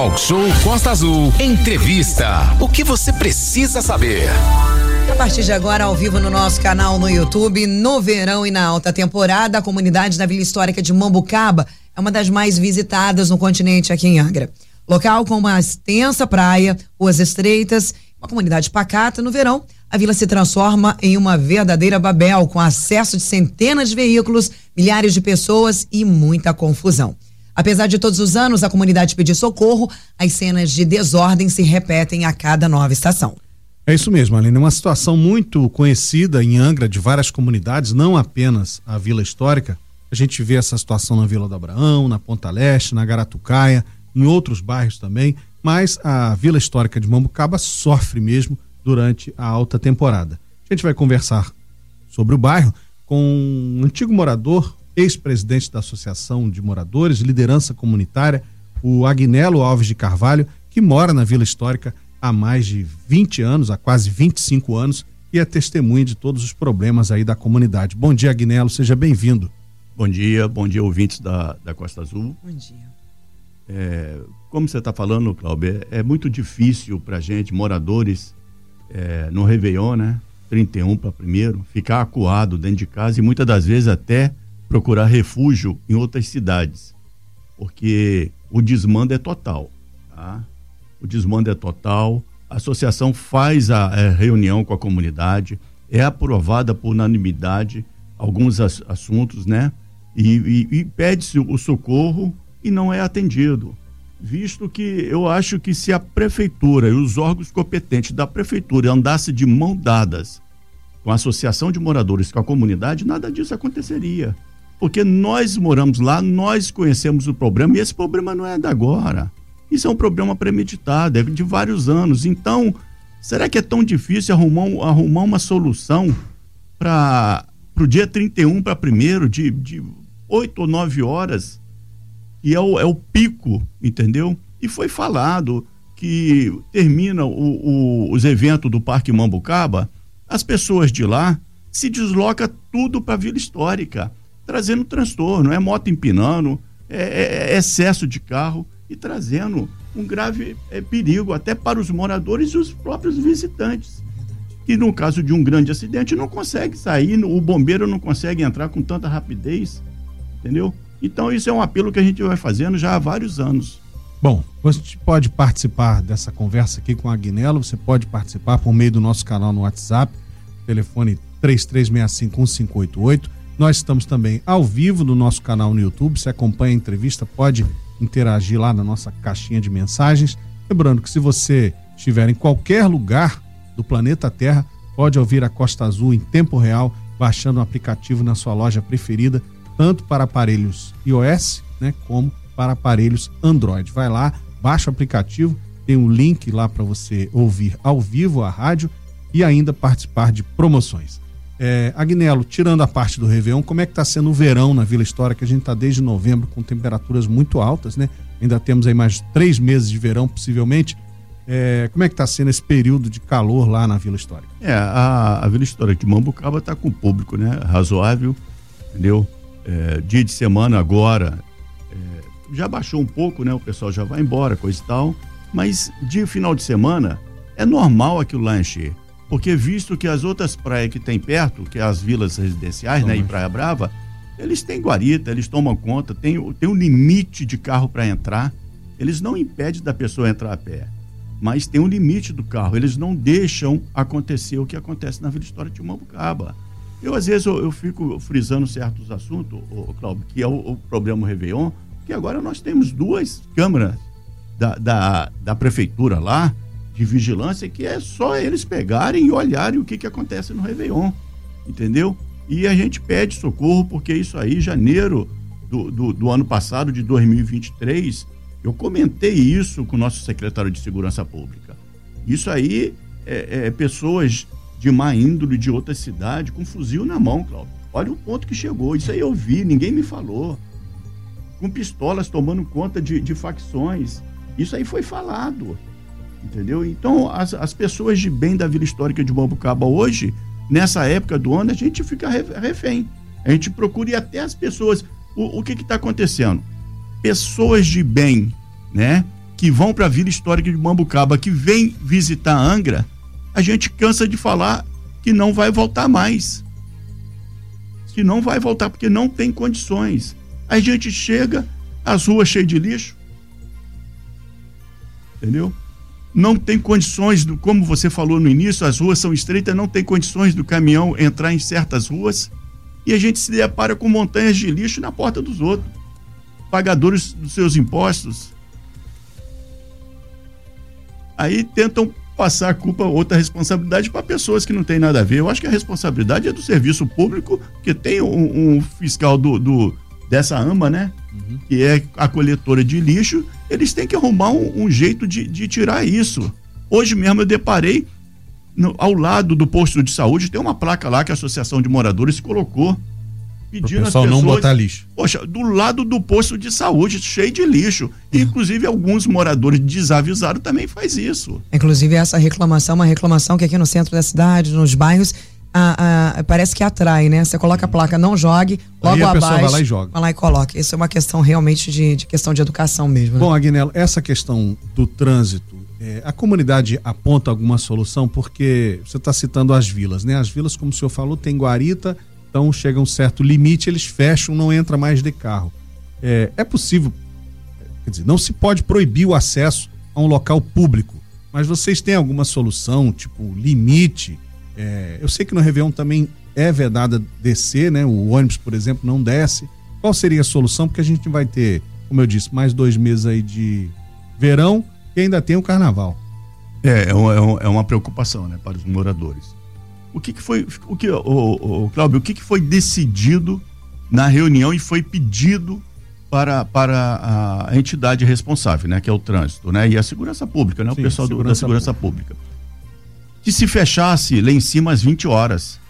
Talk Show Costa Azul. Entrevista. O que você precisa saber? A partir de agora, ao vivo no nosso canal no YouTube, no verão e na alta temporada, a comunidade da Vila Histórica de Mambucaba é uma das mais visitadas no continente aqui em Angra. Local com uma extensa praia, ruas estreitas, uma comunidade pacata, no verão, a vila se transforma em uma verdadeira Babel, com acesso de centenas de veículos, milhares de pessoas e muita confusão. Apesar de todos os anos a comunidade pedir socorro, as cenas de desordem se repetem a cada nova estação. É isso mesmo, Aline. Uma situação muito conhecida em Angra, de várias comunidades, não apenas a Vila Histórica. A gente vê essa situação na Vila do Abraão, na Ponta Leste, na Garatucaia, em outros bairros também, mas a Vila Histórica de Mambucaba sofre mesmo durante a alta temporada. A gente vai conversar sobre o bairro com um antigo morador, ex-presidente da Associação de Moradores, liderança comunitária, o Agnelo Alves de Carvalho, que mora na Vila Histórica há mais de 20 anos, há quase 25 anos, e é testemunha de todos os problemas aí da comunidade. Bom dia, Agnelo, seja bem-vindo. Bom dia, bom dia, ouvintes da, da Costa Azul. Bom dia. É, como você está falando, Cláudio, é, é, muito difícil para a gente, moradores, é, no Réveillon, né? 31 para primeiro, ficar acuado dentro de casa e muitas das vezes até procurar refúgio em outras cidades, porque o desmando é total. Tá? O desmando é total. A associação faz a, a é, reunião com a comunidade, é aprovada por unanimidade alguns as, assuntos, né? E, e, e pede-se o socorro e não é atendido. Visto que eu acho que se a prefeitura e os órgãos competentes da prefeitura andassem de mão dadas com a associação de moradores, com a comunidade, nada disso aconteceria. Porque nós moramos lá, nós conhecemos o problema e esse problema não é de agora. Isso é um problema premeditado, é de vários anos. Então, será que é tão difícil arrumar, arrumar uma solução para o dia 31 para primeiro, de, de 8 ou 9 horas? e é o, é o pico, entendeu? E foi falado que termina o, o, os eventos do Parque Mambucaba, as pessoas de lá se desloca tudo para a Vila Histórica, trazendo transtorno, é moto empinando, é, é, é excesso de carro e trazendo um grave é, perigo até para os moradores e os próprios visitantes. Que no caso de um grande acidente não consegue sair, o bombeiro não consegue entrar com tanta rapidez, entendeu? Então, isso é um apelo que a gente vai fazendo já há vários anos. Bom, você pode participar dessa conversa aqui com a Agnello, você pode participar por meio do nosso canal no WhatsApp, telefone 33651588. Nós estamos também ao vivo no nosso canal no YouTube. Você acompanha a entrevista, pode interagir lá na nossa caixinha de mensagens. Lembrando que se você estiver em qualquer lugar do planeta Terra, pode ouvir a Costa Azul em tempo real, baixando o aplicativo na sua loja preferida tanto para aparelhos iOS, né, como para aparelhos Android. Vai lá, baixa o aplicativo, tem um link lá para você ouvir ao vivo a rádio e ainda participar de promoções. É, Agnello, tirando a parte do Réveillon, como é que está sendo o verão na Vila História, que a gente está desde novembro com temperaturas muito altas, né? Ainda temos aí mais três meses de verão, possivelmente. É, como é que está sendo esse período de calor lá na Vila Histórica? É, a, a Vila Histórica de Mambucaba está com público, né? Razoável, entendeu? é, dia de semana agora é, já baixou um pouco, né? O pessoal já vai embora, coisa e tal. Mas de final de semana é normal aquilo lá encher. Porque visto que as outras praias que tem perto, que é as vilas residenciais, né? Em Praia Brava, eles têm guarita, eles tomam conta, tem, tem um limite de carro para entrar. Eles não impedem da pessoa entrar a pé. Mas tem um limite do carro. Eles não deixam acontecer o que acontece na Vila História de Mambucaba. Eu, às vezes, eu, eu fico frisando certos assuntos, o, Cláudio, que é o, o problema Réveillon, que agora nós temos duas câmaras da, da, da prefeitura lá, de vigilância, que é só eles pegarem e olharem o que, que acontece no Réveillon, entendeu? E a gente pede socorro, porque isso aí, janeiro do, do, do ano passado, de 2023, eu comentei isso com o nosso secretário de Segurança Pública. Isso aí é, é pessoas de má índole de outra cidade com fuzil na mão, Cláudio. Olha o ponto que chegou. Isso aí eu vi, ninguém me falou. Com pistolas tomando conta de, de facções. Isso aí foi falado. Entendeu? Então, as, as pessoas de bem da Vila Histórica de Bambucaba hoje, nessa época do ano, a gente fica refém. A gente procura ir até as pessoas. O, o que está acontecendo? Pessoas de bem, né? que vão para a Vila Histórica de Mambucaba, que vem visitar Angra, a gente cansa de falar que não vai voltar mais. Que não vai voltar, porque não tem condições. A gente chega, as ruas cheias de lixo. Entendeu? Não tem condições, do, como você falou no início, as ruas são estreitas, não tem condições do caminhão entrar em certas ruas. E a gente se depara com montanhas de lixo na porta dos outros. Pagadores dos seus impostos, aí tentam passar a culpa, outra responsabilidade para pessoas que não têm nada a ver. Eu acho que a responsabilidade é do serviço público, que tem um, um fiscal do, do, dessa AMA, né? Uhum. Que é a coletora de lixo. Eles têm que arrumar um, um jeito de, de, tirar isso. Hoje mesmo eu deparei no, ao lado do posto de saúde, tem uma placa lá que a Associação de Moradores colocou pedindo pessoal pessoas, não botar lixo. Poxa, do lado do posto de saúde, cheio de lixo. E, inclusive, alguns moradores desavisados também faz isso. Inclusive, essa reclamação, uma reclamação que aqui no centro da cidade, nos bairros, parece que atrai, né? Você coloca a placa, não jogue, logo Aí a abaixo. Vai lá e joga. Vai lá e coloca. Isso é uma questão realmente de, de questão de educação mesmo. Né? Bom, Aguinelo, essa questão do trânsito, é, a comunidade aponta alguma solução, porque você está citando as vilas, né? As vilas, como o senhor falou, tem guarita, então chega um certo limite, eles fecham, não entra mais de carro. É, é possível, quer dizer, não se pode proibir o acesso a um local público, mas vocês têm alguma solução, tipo limite? É, eu sei que no Réveillon também é vedada descer, né? O ônibus, por exemplo, não desce. Qual seria a solução? Porque a gente vai ter, como eu disse, mais dois meses aí de verão e ainda tem o carnaval. É, é uma, é uma preocupação, né, para os moradores o que, que foi, o que, o, o, Cláudio, o que, que foi decidido na reunião e foi pedido para, para a entidade responsável, né, que é o trânsito, né, e a segurança pública, né, Sim, o pessoal segurança do, da segurança pública. pública. Que se fechasse lá em cima às 20 horas.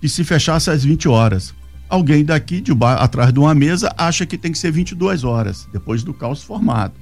Que se fechasse às 20 horas. Alguém daqui, de bar, atrás de uma mesa, acha que tem que ser 22 horas, depois do caos formado.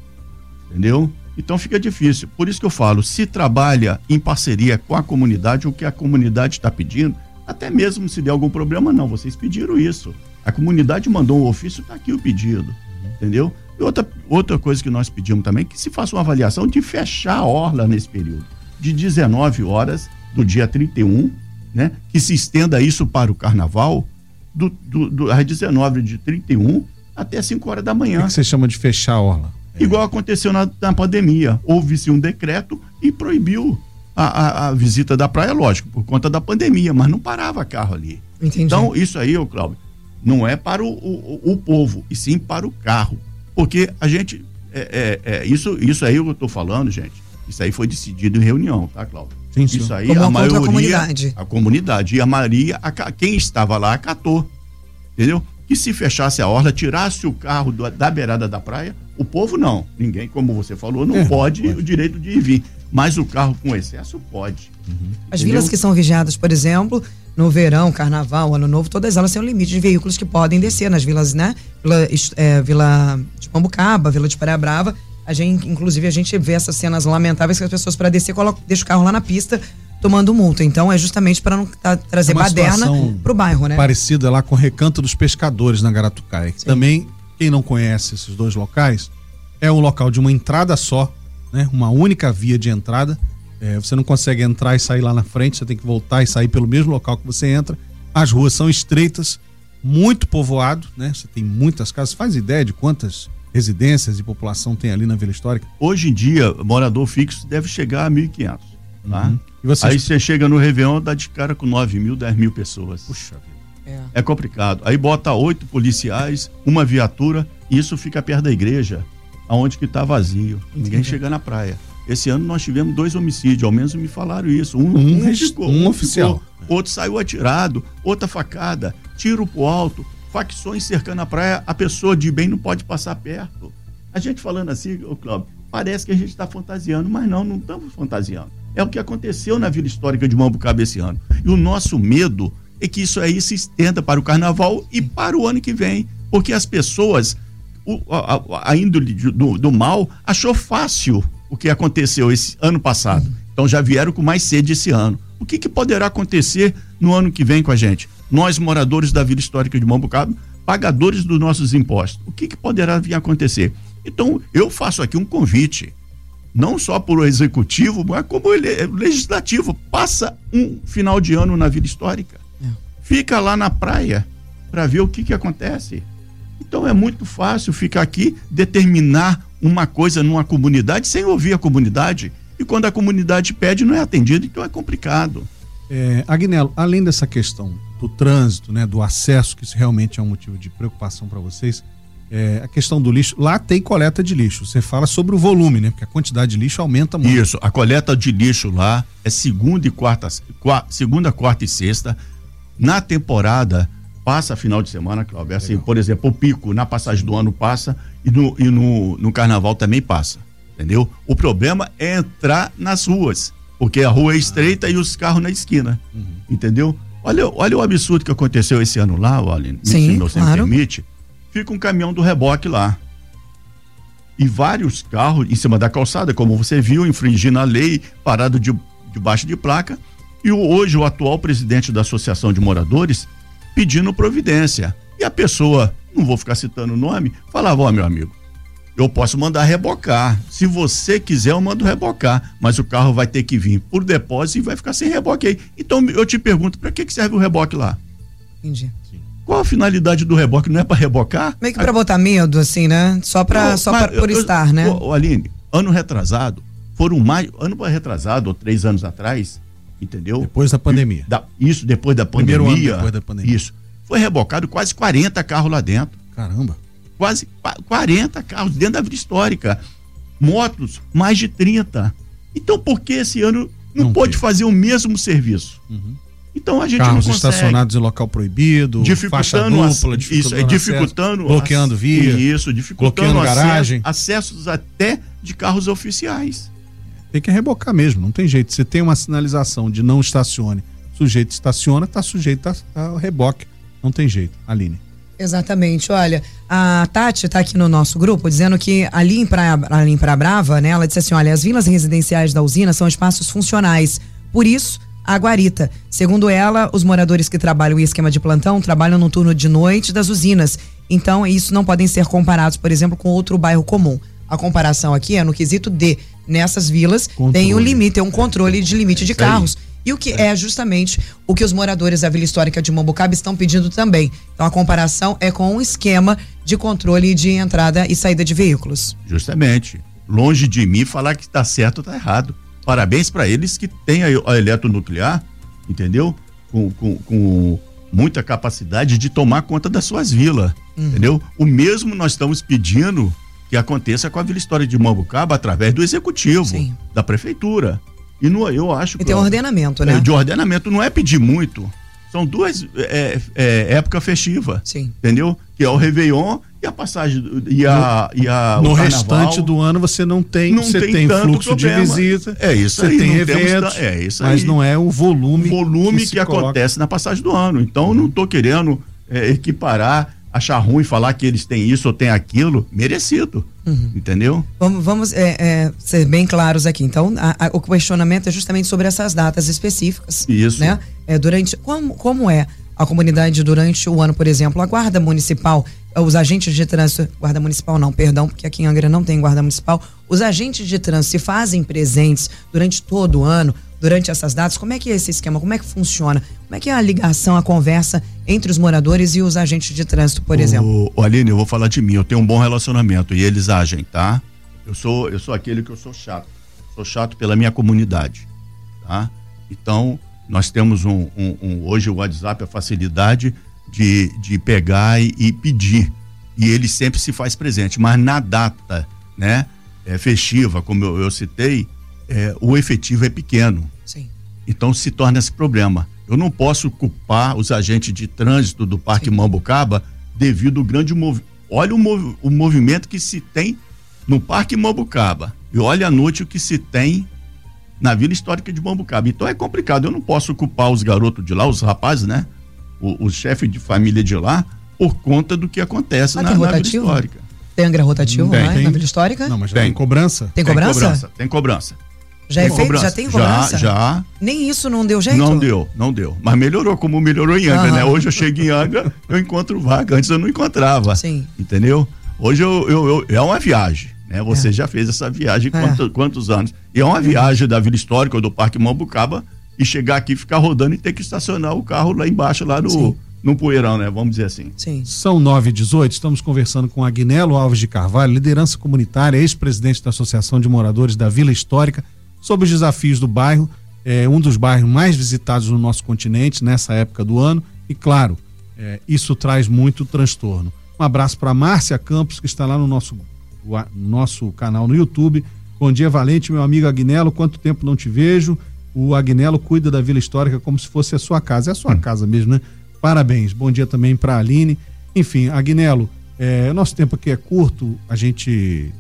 Entendeu? Então fica difícil. Por isso que eu falo, se trabalha em parceria com a comunidade, o que a comunidade está pedindo, até mesmo se der algum problema, não. Vocês pediram isso. A comunidade mandou um ofício, está aqui o pedido. Entendeu? E outra, outra coisa que nós pedimos também, que se faça uma avaliação de fechar a orla nesse período. De 19 horas do dia 31, né? Que se estenda isso para o carnaval, do, do, do, às 19 de 31 até 5 horas da manhã. O que, que você chama de fechar a orla? É. Igual aconteceu na, na pandemia. Houve-se um decreto e proibiu a, a, a, visita da praia, lógico, por conta da pandemia, mas não parava carro ali. Entendi. Então, isso aí, ô Cláudio, não é para o, o, o, povo, e sim para o carro. Porque a gente. É, é, é isso, isso aí eu estou falando, gente. Isso aí foi decidido em reunião, tá, Cláudio? Sim, sim. Isso aí Como a maioria. A comunidade. a comunidade. E a Maria, a, quem estava lá, acatou. Entendeu? que se fechasse a orla, tirasse o carro do, da beirada da praia, o povo não. Ninguém, como você falou, não é, pode, pode, o direito de ir vir. Mas o carro com excesso pode. Uhum. As vilas que são vigiadas, por exemplo, no verão, carnaval, ano novo, todas elas têm um limite de veículos que podem descer nas vilas, né? Vila, é, Vila de Pambucaba, Vila de Praia Brava. A gente, inclusive, a gente vê essas cenas lamentáveis que as pessoas, para descer, colocam, deixam o carro lá na pista tomando multa. Então é justamente para não tá, trazer é baderna para o bairro, né? Parecida lá com o Recanto dos Pescadores na Garatucaia. Também, quem não conhece esses dois locais, é um local de uma entrada só, né? Uma única via de entrada. É, você não consegue entrar e sair lá na frente, você tem que voltar e sair pelo mesmo local que você entra. As ruas são estreitas, muito povoado, né? Você tem muitas casas. Faz ideia de quantas residências e população tem ali na Vila Histórica? Hoje em dia, morador fixo deve chegar a 1.500. Tá? Uhum. Aí você chega no Réveillon, dá de cara com 9 mil, 10 mil pessoas. Puxa vida. É. é complicado. Aí bota oito policiais, uma viatura, e isso fica perto da igreja, aonde que tá vazio. Entendi. Ninguém chega na praia. Esse ano nós tivemos dois homicídios, ao menos me falaram isso. Um, um, um, ficou, um, um oficial. Ficou, outro saiu atirado, outra facada, tiro pro alto, facções cercando a praia, a pessoa de bem não pode passar perto. A gente falando assim, ô Cláudio, parece que a gente está fantasiando, mas não, não estamos fantasiando. É o que aconteceu na Vila Histórica de Mambucaba esse ano. E o nosso medo é que isso aí se estenda para o carnaval e para o ano que vem. Porque as pessoas, o, a, a, índole do, do mal, achou fácil o que aconteceu esse ano passado. Então já vieram com mais sede esse ano. O que, que poderá acontecer no ano que vem com a gente? Nós, moradores da Vila Histórica de Mambucaba, pagadores dos nossos impostos. O que, que poderá vir a acontecer? Então, eu faço aqui um convite, não só para o executivo, mas como ele é legislativo. Passa um final de ano na Vila Histórica. É. Fica lá na praia para ver o que, que acontece. Então é muito fácil ficar aqui, determinar uma coisa numa comunidade sem ouvir a comunidade. E quando a comunidade pede, não é atendido, então é complicado. É, Agnello, além dessa questão do trânsito, né, do acesso, que isso realmente é um motivo de preocupação para vocês, é, a questão do lixo, lá tem coleta de lixo. Você fala sobre o volume, né? Porque a quantidade de lixo aumenta muito. Isso, a coleta de lixo lá é segunda e quarta, quarta segunda, quarta e sexta. Na temporada, passa final de semana, Cláudio. Assim, por exemplo, o pico na passagem do ano passa e no, e no, no carnaval também passa. Entendeu? O problema é entrar nas ruas, porque a rua é estreita ah. e os carros na esquina. Uhum. Entendeu? Olha, olha o absurdo que aconteceu esse ano lá, Aline, Sim, se você claro. me permite. Fica um caminhão do reboque lá. E vários carros em cima da calçada, como você viu, infringindo a lei, parado de, debaixo de placa. E hoje o atual presidente da Associação de Moradores pedindo providência. E a pessoa, não vou ficar citando o nome, falava: Ó, oh, meu amigo, eu posso mandar rebocar. Se você quiser, eu mando rebocar. Mas o carro vai ter que vir por depósito e vai ficar sem reboque aí. Então eu te pergunto: para que, que serve o reboque lá? Entendi. Qual a finalidade do reboque? Não é para rebocar? Meio que para botar medo, assim, né? Só para só pra, por eu, estar, né? Ô, Aline, ano retrasado, foram mais. Ano retrasado, ou três anos atrás, entendeu? Depois da pandemia. Da, isso, depois da pandemia. Primeiro ano depois da pandemia. Isso. Foi rebocado quase 40 carros lá dentro. Caramba. Quase 40 carros dentro da vida histórica. Motos, mais de 30. Então, por que esse ano não, não pode fazer o mesmo serviço? Uhum. Então a gente Carros não consegue. estacionados em local proibido, dificultando faixa dupla, dificultando, isso, é, dificultando acesso, bloqueando via, isso, dificultando bloqueando garagem, acessos até de carros oficiais. Tem que rebocar mesmo, não tem jeito. Você tem uma sinalização de não estacione, sujeito estaciona, está sujeito a reboque. Não tem jeito. Aline. Exatamente. Olha, a Tati está aqui no nosso grupo dizendo que ali em Praia, ali em Praia Brava, né, ela disse assim: olha, as vilas residenciais da usina são espaços funcionais. Por isso, a guarita. Segundo ela, os moradores que trabalham em esquema de plantão trabalham no turno de noite das usinas. Então, isso não podem ser comparados, por exemplo, com outro bairro comum. A comparação aqui é no quesito de nessas vilas controle. tem um limite, tem um controle de limite de carros. E o que é. é justamente o que os moradores da Vila Histórica de Mambucaba estão pedindo também. Então a comparação é com um esquema de controle de entrada e saída de veículos. Justamente. Longe de mim falar que está certo ou está errado. Parabéns para eles que têm a, a eletronuclear, entendeu? Com, com, com, muita capacidade de tomar conta das suas vilas, uhum. entendeu? O mesmo nós estamos pedindo que aconteça com a Vila História de Mambucaba através do executivo, Sim. da prefeitura. E não, eu acho que. E tem um ordenamento, né? É, de ordenamento não é pedir muito. São duas é, é, época festiva. Sim. Entendeu? Que é o Réveillon e a passagem e a, no, e a no restante do ano você não tem não você tem, tem fluxo problema. de visita é isso você aí, tem eventos temos, é isso mas não é o volume volume que, que acontece na passagem do ano então uhum. não estou querendo é, equiparar achar ruim falar que eles têm isso ou têm aquilo, merecido. Uhum. Entendeu? Vamos, vamos é, é, ser bem claros aqui. Então, a, a, o questionamento é justamente sobre essas datas específicas. Isso. Né? É, durante, como, como é a comunidade durante o ano, por exemplo, a guarda municipal, os agentes de trânsito, guarda municipal não, perdão, porque aqui em Angra não tem guarda municipal, os agentes de trânsito se fazem presentes durante todo o ano, durante essas datas? Como é que é esse esquema? Como é que funciona? Como é que é a ligação, a conversa entre os moradores e os agentes de trânsito, por o, exemplo? O Aline, eu vou falar de mim, eu tenho um bom relacionamento e eles agem, tá? Eu sou, eu sou aquele que eu sou chato. Sou chato pela minha comunidade, tá? Então, nós temos um, um, um hoje o WhatsApp a facilidade de, de pegar e, e, pedir. E ele sempre se faz presente, mas na data, né, é, festiva, como eu, eu citei, é, o efetivo é pequeno. Sim. Então se torna esse problema. Eu não posso culpar os agentes de trânsito do Parque Sim. Mambucaba devido ao grande movimento. Olha o, mov o movimento que se tem no Parque Mambucaba e olha a noite o que se tem na Vila Histórica de Mambucaba. Então é complicado. Eu não posso culpar os garotos de lá, os rapazes, né? O, o chefe de família de lá, por conta do que acontece ah, na, na Vila Histórica. Tem Angra rotativo tem, lá tem. na Vila Histórica? Não, mas tem. tem cobrança? Tem cobrança? Tem cobrança. Tem cobrança. Já é feito? Já tem cobrança? Já, já. Nem isso não deu jeito? Não deu, não deu. Mas melhorou, como melhorou em Angra, uhum. né? Hoje eu chego em Angra, eu encontro vaga. Antes eu não encontrava. Sim. Entendeu? Hoje eu, eu, eu, é uma viagem, né? Você é. já fez essa viagem é. quantos, quantos anos? E é uma viagem da Vila Histórica ou do Parque Mambucaba e chegar aqui, ficar rodando e ter que estacionar o carro lá embaixo, lá no, no poeirão, né? Vamos dizer assim. Sim. São 9 e 18 estamos conversando com Agnelo Alves de Carvalho, liderança comunitária, ex-presidente da Associação de Moradores da Vila Histórica, sobre os desafios do bairro, é um dos bairros mais visitados no nosso continente nessa época do ano, e claro, é, isso traz muito transtorno. Um abraço para Márcia Campos, que está lá no nosso, nosso canal no YouTube. Bom dia, Valente, meu amigo Agnelo. Quanto tempo não te vejo? O Agnelo cuida da Vila Histórica como se fosse a sua casa. É a sua hum. casa mesmo, né? Parabéns. Bom dia também para a Aline. Enfim, Agnelo, é, nosso tempo aqui é curto. A gente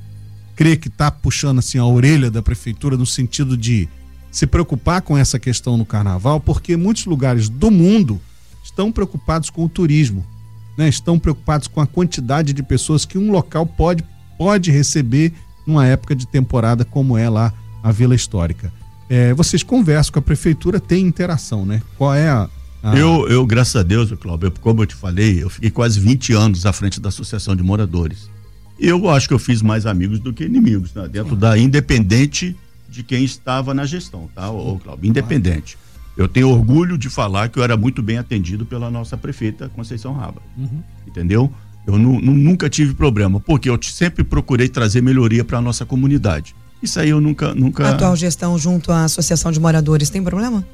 crê que está puxando assim a orelha da prefeitura no sentido de se preocupar com essa questão no carnaval, porque muitos lugares do mundo estão preocupados com o turismo né, estão preocupados com a quantidade de pessoas que um local pode, pode receber numa época de temporada como é lá a Vila Histórica. É, vocês conversam com a prefeitura, tem interação, né? Qual é a. a... Eu, eu, graças a Deus, Cláudio, como eu te falei, eu fiquei quase 20 anos à frente da Associação de Moradores. Eu acho que eu fiz mais amigos do que inimigos, né? dentro da independente de quem estava na gestão, tá, ô, Cláudio? Independente. Eu tenho orgulho de falar que eu era muito bem atendido pela nossa prefeita Conceição Raba. Uhum. Entendeu? Eu nunca tive problema, porque eu sempre procurei trazer melhoria para a nossa comunidade. Isso aí eu nunca, nunca. A atual gestão junto à Associação de Moradores tem problema?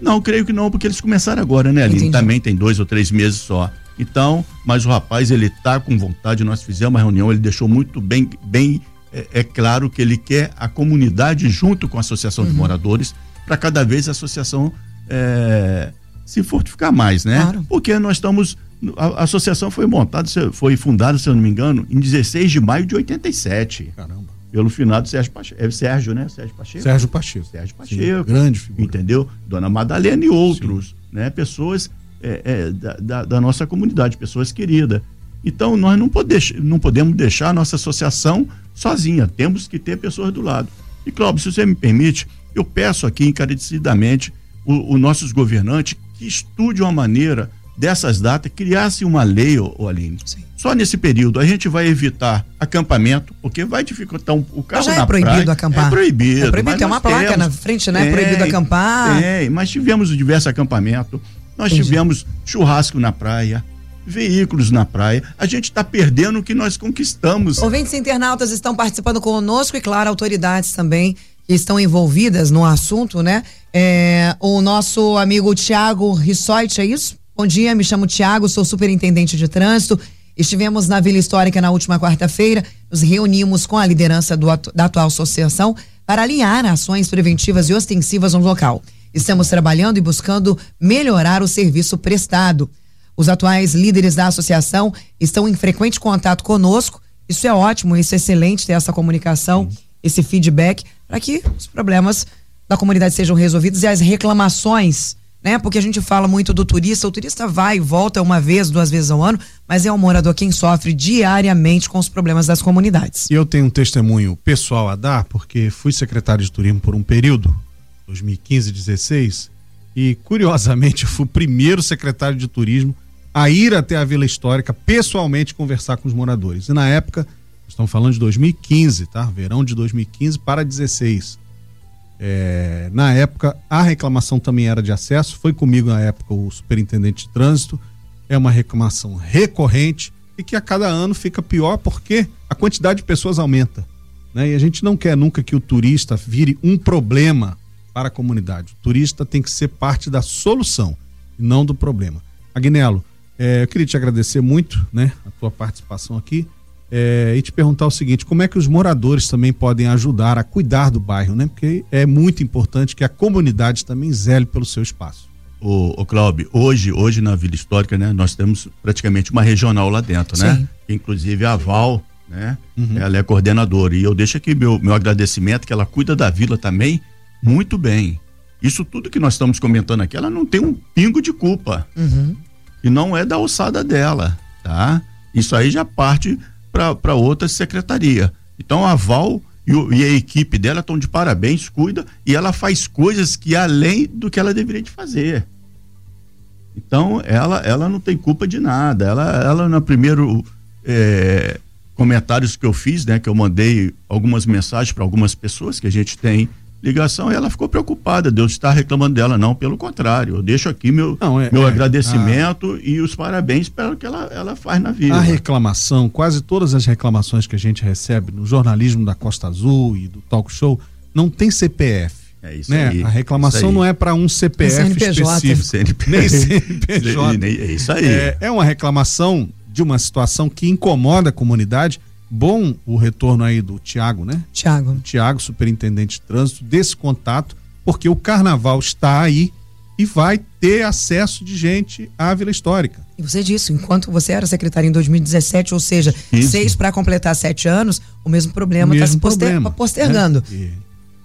Não, creio que não, porque eles começaram agora, né, Aline? Entendi. Também tem dois ou três meses só. Então, mas o rapaz, ele tá com vontade, nós fizemos uma reunião, ele deixou muito bem, bem é, é claro que ele quer a comunidade junto com a Associação uhum. de Moradores, para cada vez a associação é, se fortificar mais, né? Claro. Porque nós estamos. A, a, associação foi montada, foi fundada, se eu não me engano, em 16 de maio de 87. Caramba. Pelo finado Sérgio Pacheco. É Sérgio, né? Sérgio Pacheco? Sérgio Pacheco. Sérgio Pacheco. Sim, grande figura. Entendeu? Dona Madalena e outros, Sim. né? Pessoas é, é, da, da, nossa comunidade, pessoas queridas. Então, nós não, pode, não podemos deixar a nossa associação sozinha. Temos que ter pessoas do lado. E, Cláudio, se você me permite, eu peço aqui encarecidamente os nossos governantes que estude uma maneira dessas datas, criasse uma lei, ô, Aline. Sim. Só nesse período a gente vai evitar acampamento, porque vai dificultar um, o carro mas já é proibido praia. acampar. É proibido. É proibido, tem uma placa temos, na frente, né? É, proibido acampar. É, mas tivemos diversos acampamentos. Nós Entendi. tivemos churrasco na praia, veículos na praia. A gente está perdendo o que nós conquistamos. Ouvintes internautas estão participando conosco e, claro, autoridades também que estão envolvidas no assunto, né? É, o nosso amigo Tiago Rissoit, é isso? Bom dia, me chamo Tiago, sou superintendente de trânsito. Estivemos na Vila Histórica na última quarta-feira, nos reunimos com a liderança do, da atual associação para alinhar ações preventivas e ostensivas no local. Estamos trabalhando e buscando melhorar o serviço prestado. Os atuais líderes da associação estão em frequente contato conosco. Isso é ótimo, isso é excelente ter essa comunicação, esse feedback, para que os problemas da comunidade sejam resolvidos e as reclamações, né? Porque a gente fala muito do turista, o turista vai e volta uma vez, duas vezes ao ano, mas é o morador quem sofre diariamente com os problemas das comunidades. E eu tenho um testemunho pessoal a dar, porque fui secretário de turismo por um período, 2015, 16, e curiosamente fui o primeiro secretário de turismo a ir até a Vila Histórica pessoalmente conversar com os moradores. E na época, estamos falando de 2015, tá? Verão de 2015 para 16 é, na época, a reclamação também era de acesso. Foi comigo na época o superintendente de trânsito. É uma reclamação recorrente e que a cada ano fica pior porque a quantidade de pessoas aumenta. Né? E a gente não quer nunca que o turista vire um problema para a comunidade. O turista tem que ser parte da solução e não do problema. Agnello, é, eu queria te agradecer muito né, a tua participação aqui é, e te perguntar o seguinte: como é que os moradores também podem ajudar a cuidar do bairro, né? Porque é muito importante que a comunidade também zele pelo seu espaço. O, o Cláudio, hoje, hoje na Vila Histórica, né, nós temos praticamente uma regional lá dentro, né? Sim. Inclusive a Val, né? Uhum. Ela é coordenadora. E eu deixo aqui meu, meu agradecimento, que ela cuida da vila também muito bem. Isso tudo que nós estamos comentando aqui, ela não tem um pingo de culpa. Uhum. E não é da alçada dela, tá? Isso aí já parte para outra secretaria. Então a Val e, o, e a equipe dela estão de parabéns, cuida e ela faz coisas que além do que ela deveria de fazer. Então ela ela não tem culpa de nada. Ela ela no primeiro é, comentários que eu fiz, né, que eu mandei algumas mensagens para algumas pessoas que a gente tem ligação e ela ficou preocupada de eu estar reclamando dela. Não, pelo contrário, eu deixo aqui meu, não, é, meu é, agradecimento a... e os parabéns pelo que ela, ela faz na vida. A reclamação, quase todas as reclamações que a gente recebe no jornalismo da Costa Azul e do talk show, não tem CPF. É isso né? aí. A reclamação aí. não é para um CPF CNPJ. específico. CNPJ. Nem CNPJ. é isso aí. É, é uma reclamação de uma situação que incomoda a comunidade bom o retorno aí do Tiago, né? Tiago. Tiago, superintendente de trânsito, desse contato, porque o carnaval está aí e vai ter acesso de gente à Vila Histórica. E você disse, enquanto você era secretário em 2017, ou seja, Isso. seis para completar sete anos, o mesmo problema está se poster postergando. É. E,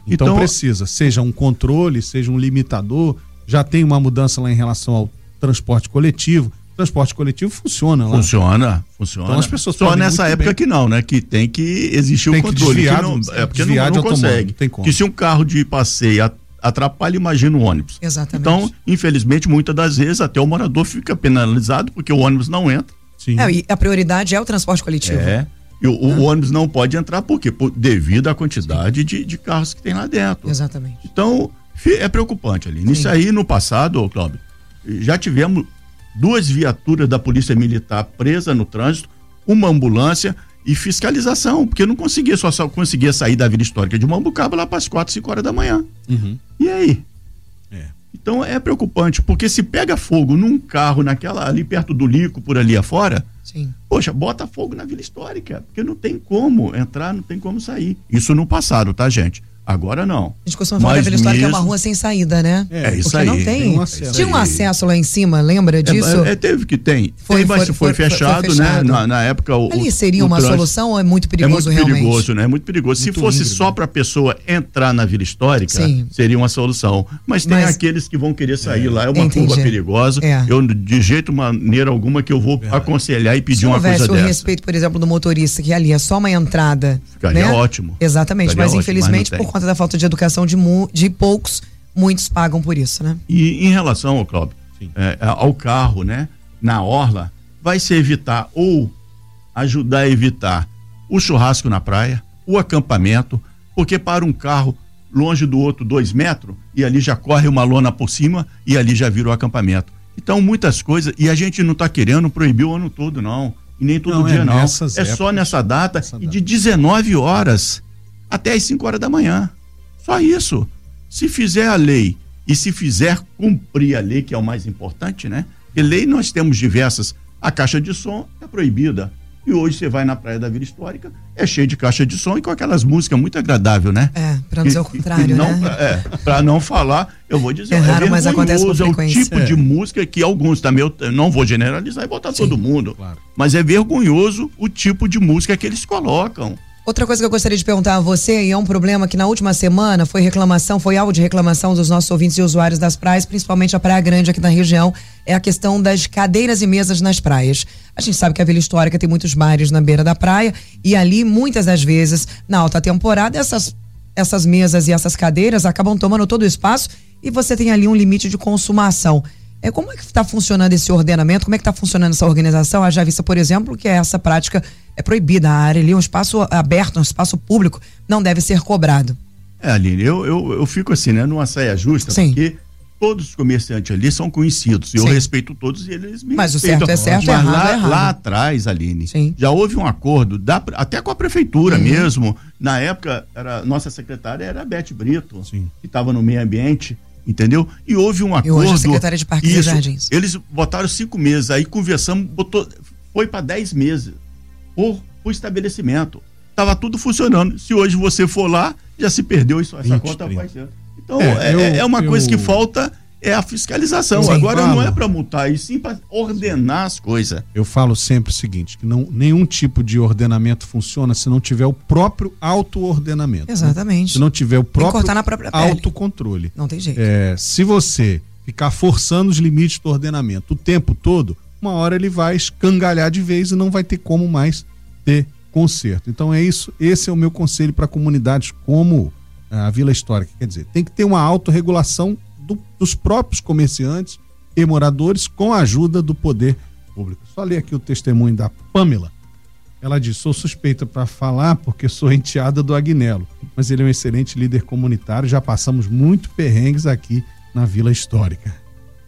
então, então precisa, seja um controle, seja um limitador, já tem uma mudança lá em relação ao transporte coletivo, transporte coletivo funciona lá. Funciona, funciona. Então as pessoas Só nessa época bem. que não, né? Que tem que existir tem o controle. Que desviar, que não, é porque não, não consegue. Tem como. Que se um carro de passeio atrapalha, imagina o ônibus. Exatamente. Então, infelizmente, muitas das vezes até o morador fica penalizado porque o ônibus não entra. Sim. É, e a prioridade é o transporte coletivo. É. E o, o ônibus não pode entrar por quê? Por, devido à quantidade de, de, carros que tem lá dentro. Exatamente. Então, é preocupante ali. Nisso aí, no passado, Cláudio, já tivemos duas viaturas da Polícia Militar presa no trânsito, uma ambulância e fiscalização, porque não conseguia, só, só conseguia sair da Vila Histórica de Mambucaba lá para as quatro, cinco horas da manhã. Uhum. E aí? É. Então é preocupante, porque se pega fogo num carro naquela ali perto do Lico, por ali afora, Sim. poxa, bota fogo na Vila Histórica, porque não tem como entrar, não tem como sair. Isso no passado, tá, gente? Agora não. A gente costuma falar da Vila História mesmo... que é uma rua sem saída, né? É, é isso Porque aí. não tem. tem um acesso. Tinha um acesso lá em cima, lembra é, disso? É, é, teve que tem. Foi, tem, mas foi, foi, fechado, foi, fechado, né? Na, na época o Ali seria o uma trânsito... solução ou é muito perigoso realmente? É muito perigoso, né? É muito perigoso. Muito Se fosse íngreme. só para a pessoa entrar na Vila Histórica, Sim. seria uma solução. Mas tem mas... aqueles que vão querer sair é. lá, é uma Entendi. curva perigosa. É. Eu de jeito maneira alguma que eu vou aconselhar e pedir Se uma coisa dessa. Se o respeito, por exemplo, do motorista que ali é só uma entrada, ficaria né? ótimo. Exatamente, Ficaria mas ótimo, infelizmente mas por conta da falta de educação de, de poucos, muitos pagam por isso, né? E em relação ao Cláudio, é, ao carro, né? Na orla, vai se evitar ou ajudar a evitar o churrasco na praia, o acampamento, porque para um carro longe do outro dois metros e ali já corre uma lona por cima e ali já virou acampamento. Então muitas coisas e a gente não está querendo proibir o ano todo não e nem todo não, dia é não. É épocas, só nessa data, nessa e de 19 horas até as 5 horas da manhã. Só isso. Se fizer a lei e se fizer cumprir a lei, que é o mais importante, né? E lei nós temos diversas. A caixa de som é proibida. E hoje você vai na Praia da Vila Histórica, é cheio de caixa de som e com aquelas músicas muito agradáveis, né? É, para não dizer o contrário, não, né? É, para não falar, eu vou dizer, é, raro, é mas acontece com frequência. é o tipo é. de música que alguns também, eu não vou generalizar e botar Sim, todo mundo, claro. mas é vergonhoso o tipo de música que eles colocam. Outra coisa que eu gostaria de perguntar a você, e é um problema que na última semana foi reclamação, foi alvo de reclamação dos nossos ouvintes e usuários das praias, principalmente a Praia Grande aqui na região, é a questão das cadeiras e mesas nas praias. A gente sabe que a Vila Histórica tem muitos bares na beira da praia e ali, muitas das vezes, na alta temporada, essas, essas mesas e essas cadeiras acabam tomando todo o espaço e você tem ali um limite de consumação. É, como é que está funcionando esse ordenamento? Como é que está funcionando essa organização? Haja vista, por exemplo, que essa prática é proibida. A área ali, um espaço aberto, um espaço público, não deve ser cobrado. É, Aline, eu, eu, eu fico assim, né, numa saia justa, Sim. porque todos os comerciantes ali são conhecidos. E eu respeito todos e eles me Mas respeitam. o certo é certo, Mas lá, é errado. lá atrás, Aline, Sim. já houve um acordo, da, até com a prefeitura uhum. mesmo. Na época, era, nossa secretária era a Beth Brito, Sim. que estava no meio ambiente entendeu? E houve um acordo. E hoje a secretária de Parques isso, e Jardins. Eles botaram cinco meses, aí conversamos, botou, foi para dez meses por, por estabelecimento. Tava tudo funcionando. Se hoje você for lá, já se perdeu isso, essa 20, conta vai ser. Então, é, é, eu, é uma eu, coisa que falta é a fiscalização. Sim, Agora falo. não é para multar, e sim para ordenar as coisas. Eu falo sempre o seguinte, que não, nenhum tipo de ordenamento funciona se não tiver o próprio auto-ordenamento. Exatamente. Né? Se não tiver o próprio autocontrole. Não tem jeito. É, se você ficar forçando os limites do ordenamento o tempo todo, uma hora ele vai escangalhar de vez e não vai ter como mais ter conserto. Então é isso, esse é o meu conselho para comunidades como a Vila Histórica, quer dizer, tem que ter uma autorregulação do, dos próprios comerciantes e moradores com a ajuda do poder público. Só ler aqui o testemunho da Pamela. Ela diz: sou suspeita para falar porque sou enteada do Agnello, mas ele é um excelente líder comunitário. Já passamos muito perrengues aqui na Vila Histórica.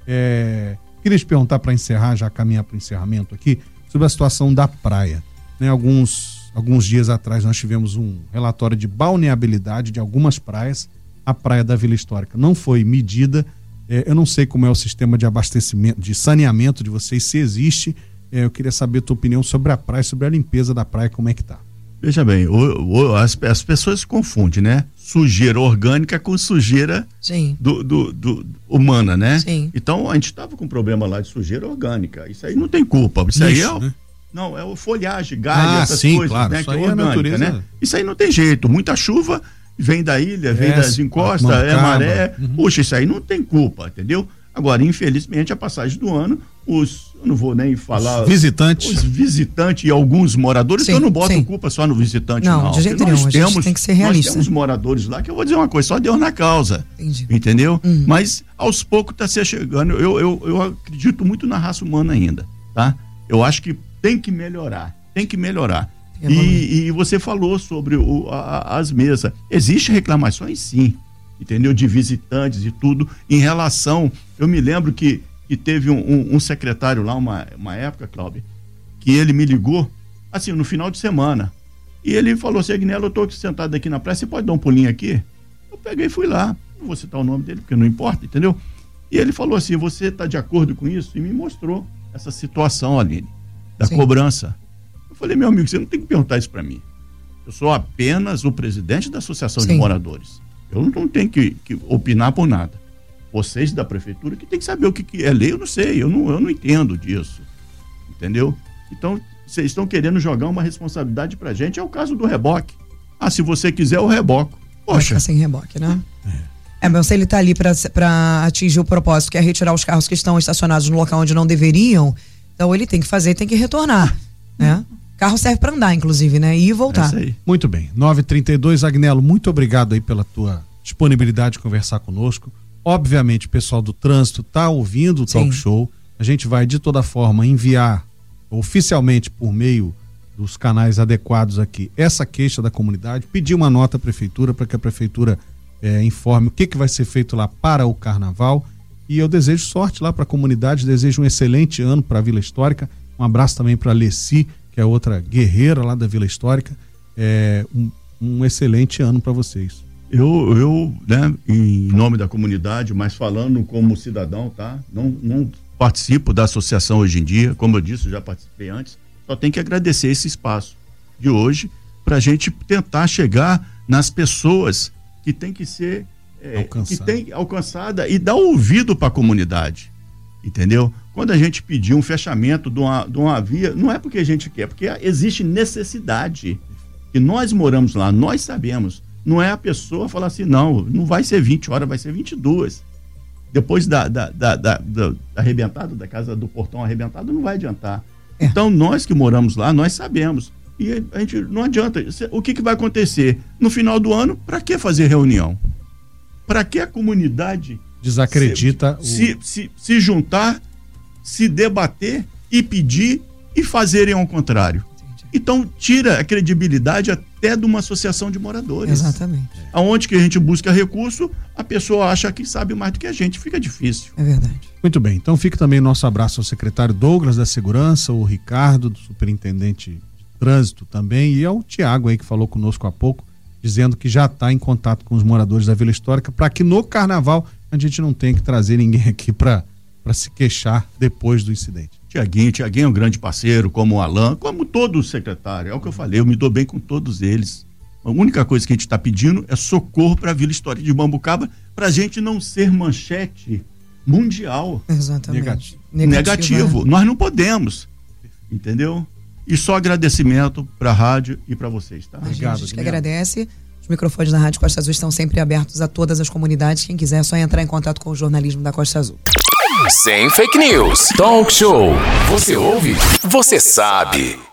É, queria te perguntar para encerrar, já caminhar para o encerramento aqui, sobre a situação da praia. Né, alguns, alguns dias atrás nós tivemos um relatório de balneabilidade de algumas praias. A praia da Vila Histórica não foi medida. É, eu não sei como é o sistema de abastecimento, de saneamento de vocês, se existe. É, eu queria saber a tua opinião sobre a praia, sobre a limpeza da praia, como é que tá. Veja bem, o, o, as, as pessoas confundem, né? Sujeira orgânica com sujeira do, do, do, humana, né? Sim. Então a gente estava com um problema lá de sujeira orgânica. Isso aí não tem culpa. Isso, aí é. Né? Não, é o folhagem, galho, ah, essas sim, coisas, claro. né? Isso que é orgânica, é orgânica, né? Isso aí não tem jeito. Muita chuva vem da ilha, vem é, das encostas, é maré. Uhum. Puxa, isso aí não tem culpa, entendeu? Agora, infelizmente, a passagem do ano, os, eu não vou nem falar. Os visitantes. Os visitantes e alguns moradores, sim, eu não boto sim. culpa só no visitante, não. Não, de jeito nenhum, temos, tem que ser realista. Nós temos moradores lá que eu vou dizer uma coisa, só Deus na causa. Entendi. Entendeu? Uhum. Mas aos poucos está se chegando. Eu, eu, eu acredito muito na raça humana ainda, tá? Eu acho que tem que melhorar, tem que melhorar. E, e, você falou sobre o, a, as mesas. Existem reclamações, sim entendeu? De visitantes e tudo. Em relação, eu me lembro que, que teve um, um, um secretário lá, uma, uma época, Cláudio, que ele me ligou, assim, no final de semana. E ele falou assim, Agnello, eu estou sentado aqui na praia, você pode dar um pulinho aqui? Eu peguei e fui lá. Não vou citar o nome dele, porque não importa, entendeu? E ele falou assim, você está de acordo com isso? E me mostrou essa situação, Aline, da Sim. cobrança. Eu falei, meu amigo, você não tem que perguntar isso para mim. Eu sou apenas o presidente da Associação Sim. de Moradores. Eu não tenho que, que, opinar por nada. Vocês da prefeitura que tem que saber o que, que é lei, eu não sei, eu não, eu não entendo disso. Entendeu? Então, vocês estão querendo jogar uma responsabilidade pra gente, é o caso do reboque. Ah, se você quiser, o reboco. Poxa. Vai sem reboque, né? É. É, mas se ele está ali para atingir o propósito, que é retirar os carros que estão estacionados no local onde não deveriam, então ele tem que fazer, tem que retornar, né? Carro serve para andar, inclusive, né? Ir e voltar. É muito bem. 932, Agnello, muito obrigado aí pela tua disponibilidade de conversar conosco. Obviamente, o pessoal do trânsito tá ouvindo o talk show. A gente vai, de toda forma, enviar oficialmente por meio dos canais adequados aqui essa queixa da comunidade, pedir uma nota à prefeitura para que a prefeitura é, informe o que, que vai ser feito lá para o carnaval. E eu desejo sorte lá para a comunidade, desejo um excelente ano para a Vila Histórica. Um abraço também para a Leci, que é outra guerreira lá da Vila Histórica. É, um, um excelente ano para vocês. Eu, eu, né, em nome da comunidade, mas falando como cidadão, tá? Não, não participo da associação hoje em dia, como eu disse, já participei antes. Só tem que agradecer esse espaço de hoje para a gente tentar chegar nas pessoas que tem que ser é, que tem alcançada e dar ouvido para a comunidade, entendeu? Quando a gente pediu um fechamento de uma, de uma via, não é porque a gente quer, porque existe necessidade. E nós moramos lá, nós sabemos. Não é a pessoa falar assim, não, não vai ser 20 horas, vai ser 22. Depois da, da, da, da, da arrebentada, da casa do portão arrebentado, não vai adiantar. É. Então, nós que moramos lá, nós sabemos. E a gente não adianta. O que, que vai acontecer? No final do ano, para que fazer reunião? Para que a comunidade desacredita se, o... se, se, se juntar se debater e pedir e fazerem ao contrário. Então tira a credibilidade até de uma associação de moradores. Exatamente. Aonde que a gente busca recurso, a pessoa acha que sabe mais do que a gente, fica difícil. É verdade. Muito bem, então fica também nosso abraço ao secretário Douglas da Segurança, o Ricardo, do superintendente de trânsito também, e ao Tiago aí que falou conosco há pouco, dizendo que já está em contato com os moradores da Vila Histórica para que no carnaval a gente não tenha que trazer ninguém aqui para para se queixar depois do incidente. Tiaguinho, Tiaguinho é um grande parceiro, como o Alain, como todo o secretário. É o que eu falei, eu me dou bem com todos eles. A única coisa que a gente está pedindo é socorro para a Vila História de Bambucaba, para a gente não ser manchete mundial. Exatamente. Negativo. Negativo. Negativo. Nós não podemos. Entendeu? E só agradecimento para a rádio e para vocês, tá? Obrigado. A gente que agradece. Os microfones da Rádio Costa Azul estão sempre abertos a todas as comunidades. Quem quiser é só entrar em contato com o jornalismo da Costa Azul. Sem fake news. Talk show. Você ouve? Você sabe.